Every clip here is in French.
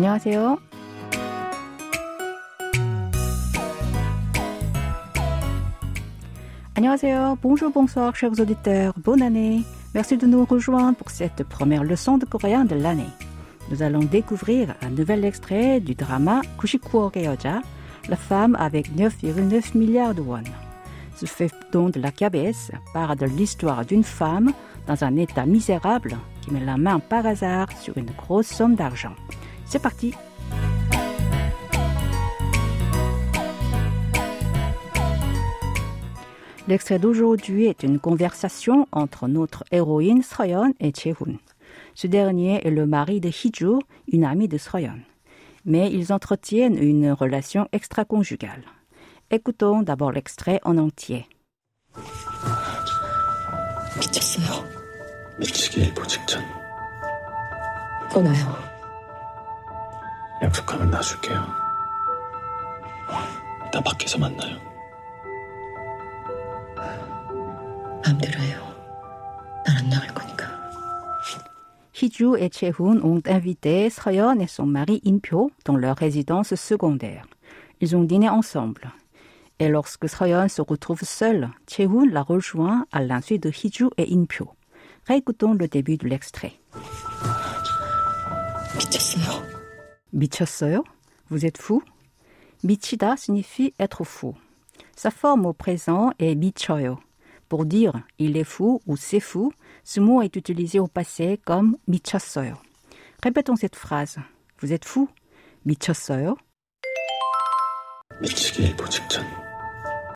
안녕하세요. 안녕하세요. Bonjour, bonsoir, chers auditeurs. Bonne année. Merci de nous rejoindre pour cette première leçon de coréen de l'année. Nous allons découvrir un nouvel extrait du drama Kushikuok의 여자, la femme avec 9,9 milliards de won. Ce feuilleton de la KBS part de l'histoire d'une femme dans un état misérable qui met la main par hasard sur une grosse somme d'argent. C'est parti L'extrait d'aujourd'hui est une conversation entre notre héroïne Soyeon et Chehun. Ce dernier est le mari de Hiju, une amie de Soyeon. Mais ils entretiennent une relation extra-conjugale. Écoutons d'abord l'extrait en entier. 미쳤어요. 미치기 일보 직전 끊어요. 약속하면 놔줄게요. 이따 밖에서 만나요. 마음대로 해요. 난 안 나갈 거니까. Hiju et Chehun ont invité Soyeon et son mari Impyo dans leur résidence secondaire. Ils ont dîné ensemble. Et lorsque Soyeon se retrouve seule, Chehun la rejoint à l'insu de Hiju et Impyo. Réécoutons le début de l'extrait. 미쳤어요. 미쳤어요? Vous êtes fou? 미치다 signifie être fou. Sa forme au présent est 미쳐요. Pour dire il est fou ou c'est fou, ce mot est utilisé au passé comme 미쳤어요. Répétons cette phrase. Vous êtes fou? 미쳤어요? 미치기 일보 직전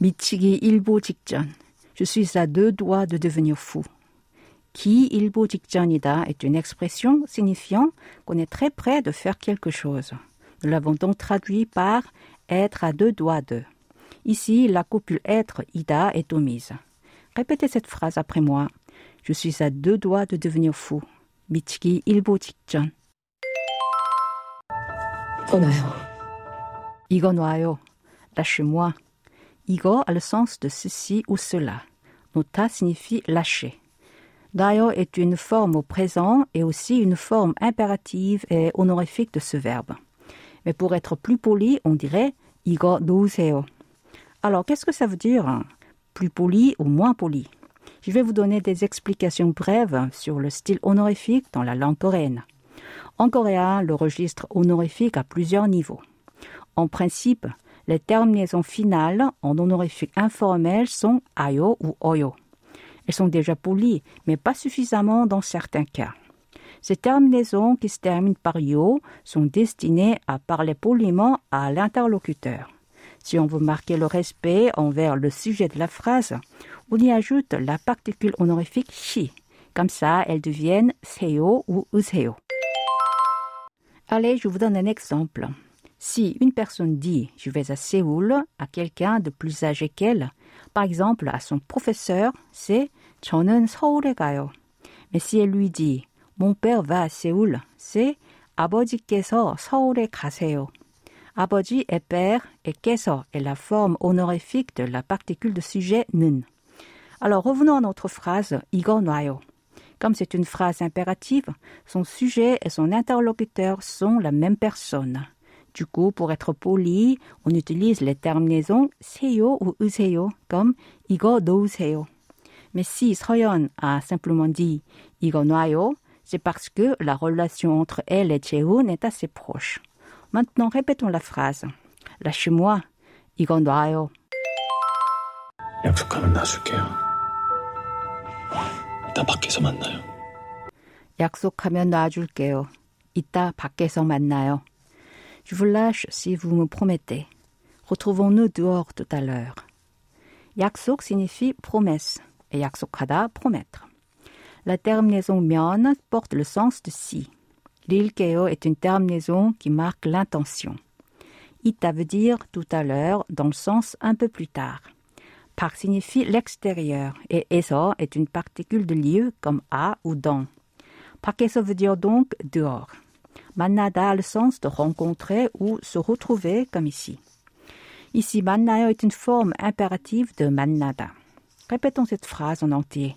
미치기 일보 직전. Je suis à deux doigts de devenir fou. Qui 일보 직전이다 est une expression signifiant qu'on est très près de faire quelque chose. Nous l'avons donc traduit par être à deux doigts de. Ici, la copule être ida est omise. Répétez cette phrase après moi. Je suis à deux doigts de devenir fou. 미치기 일보 직전. 끊어요. 이거 놔요. Lâchez-moi. 이거 a le sens de ceci ou cela. Nota signifie lâcher. Dayo est une forme au présent et aussi une forme impérative et honorifique de ce verbe. Mais pour être plus poli, on dirait 이거 놓으세요. Alors, qu'est-ce que ça veut dire hein? Plus poli ou moins poli Je vais vous donner des explications brèves sur le style honorifique dans la langue coréenne. En coréen, le registre honorifique a plusieurs niveaux. En principe, les terminaisons finales en honorifique informel sont ayo ou oyo. Elles sont déjà polies, mais pas suffisamment dans certains cas. Ces terminaisons qui se terminent par yo sont destinées à parler poliment à l'interlocuteur. Si on veut marquer le respect envers le sujet de la phrase, on y ajoute la particule honorifique shi. Comme ça, elles deviennent seyo ou useo. Allez, je vous donne un exemple. Si une personne dit je vais à Séoul à quelqu'un de plus âgé qu'elle, par exemple à son professeur, c'est 저는 서울에 가요. Mais si elle lui dit mon père va à Séoul, c'est 아버지께서 서울에 가세요. 아버지 est père et 깨서 est la forme honorifique de la particule de sujet 는. Alors revenons à notre phrase 이거 놔요. Comme c'est une phrase impérative, son sujet et son interlocuteur sont la même personne. Du coup, pour être poli, on utilise les terminaisons 세요 ou 으세요 comme 이거 놓으세요. Mais si Soyeon a simplement dit 이거 놔요, c'est parce que la relation entre elle et Cheun est assez proche. Maintenant, répétons la phrase. Lâchez-moi. 이거 놔요. 약속하면 놔줄게요. 이따 밖에서 만나요. 약속하면 놔줄게요. 이따 밖에서 만나요. Je vous lâche si vous me promettez. Retrouvons-nous dehors tout à l'heure. 약속 signifie promesse et 약속하다 promettre. La terminaison 면 porte le sens de si. L'ilkeo est une terminaison qui marque l'intention. Ita veut dire tout à l'heure dans le sens un peu plus tard. Par signifie l'extérieur et eso est une particule de lieu comme à ou dans. 밖에서 veut dire donc dehors. 만나다 a le sens de rencontrer ou se retrouver comme ici. Ici, 만나요 est une forme impérative de 만나다. Répétons cette phrase en entier.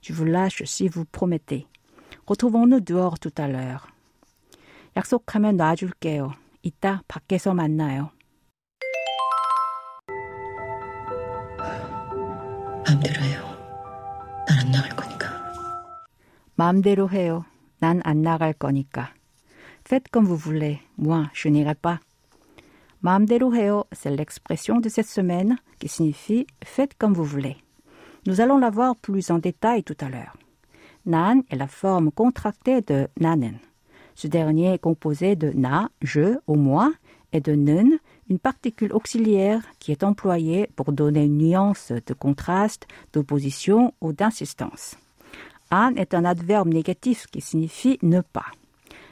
Je vous lâche si vous promettez. Retrouvons-nous dehors tout à l'heure. 약속하면 놔줄게요. 이따 밖에서 만나요. 마음대로 해요. 난 안 나갈 거니까. 마음대로 해요. 난 안 나갈 거니까. Faites comme vous voulez. Moi, je n'irai pas. Maamdero heo, c'est l'expression de cette semaine qui signifie faites comme vous voulez. Nous allons la voir plus en détail tout à l'heure. Nan est la forme contractée de nanen. Ce dernier est composé de na, je ou moi, et de nun, une particule auxiliaire qui est employée pour donner une nuance de contraste, d'opposition ou d'insistance. An est un adverbe négatif qui signifie ne pas.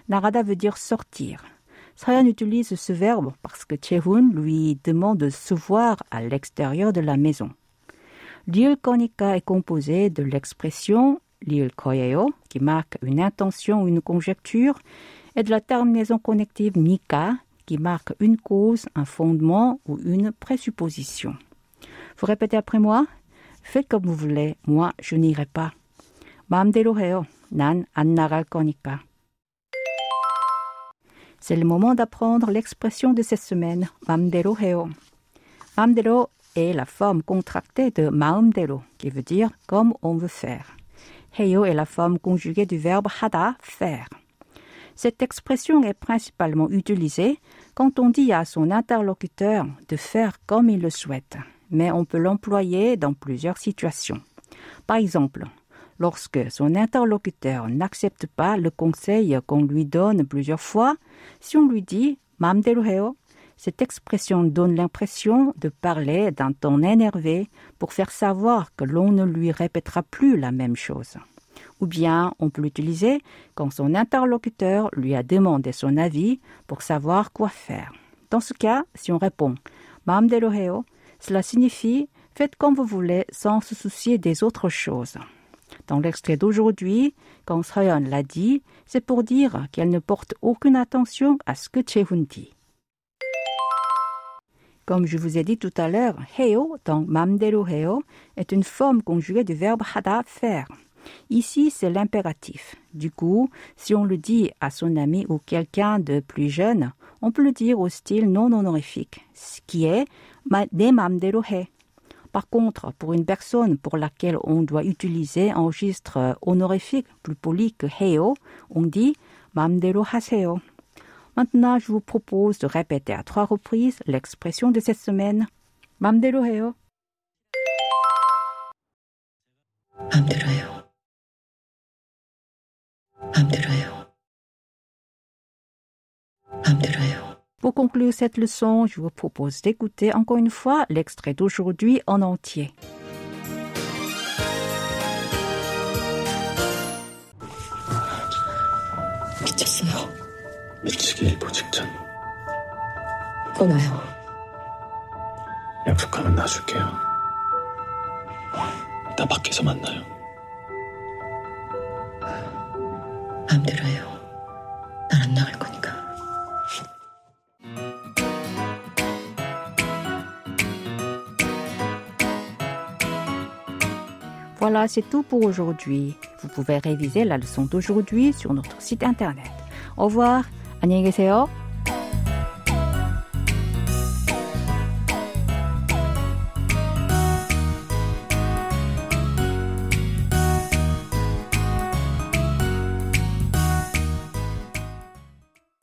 Narada veut dire sortir. Sayan utilise ce verbe parce que Chehun lui demande de se voir à l'extérieur de la maison. L'il konika est composé de l'expression l'il koyeo, qui marque une intention ou une conjecture, et de la terminaison connective nika, qui marque une cause, un fondement ou une présupposition. Vous répétez après moi Faites comme vous voulez, moi je n'irai pas. 마음대로 해요. 난 안 나갈 거니까. C'est le moment d'apprendre l'expression de cette semaine, Mamdero Heo. Mamdero est la forme contractée de Maumdero, qui veut dire comme on veut faire. Heo est la forme conjuguée du verbe hada, faire. Cette expression est principalement utilisée quand on dit à son interlocuteur de faire comme il le souhaite, mais on peut l'employer dans plusieurs situations. Par exemple, lorsque son interlocuteur n'accepte pas le conseil qu'on lui donne plusieurs fois, si on lui dit 마음대로 해요, cette expression donne l'impression de parler d'un ton énervé pour faire savoir que l'on ne lui répétera plus la même chose. Ou bien on peut l'utiliser quand son interlocuteur lui a demandé son avis pour savoir quoi faire. Dans ce cas, si on répond 마음대로 해요, cela signifie faites comme vous voulez sans se soucier des autres choses. Dans l'extrait d'aujourd'hui, quand Soyeon l'a dit, c'est pour dire qu'elle ne porte aucune attention à ce que Chehun dit. Comme je vous ai dit tout à l'heure, heo dans mamdero heo est une forme conjuguée du verbe hada faire. Ici, c'est l'impératif. Du coup, si on le dit à son ami ou quelqu'un de plus jeune, on peut le dire au style non honorifique, ce qui est ne mamdero he, par contre, pour une personne pour laquelle on doit utiliser un registre honorifique plus poli que heo, on dit mamdero haseo. Maintenant, je vous propose de répéter à trois reprises l'expression de cette semaine. Mamdero heo. Pour conclure cette leçon, je vous propose d'écouter encore une fois l'extrait d'aujourd'hui en entier. 미쳤어요. 미치기 일보 직전. 떠나요. 약속하면 놔줄게요. 이따 밖에서 만나요. 마음대로 해요. Voilà, c'est tout pour aujourd'hui. Vous pouvez réviser la leçon d'aujourd'hui sur notre site internet. Au revoir. 안녕히 계세요.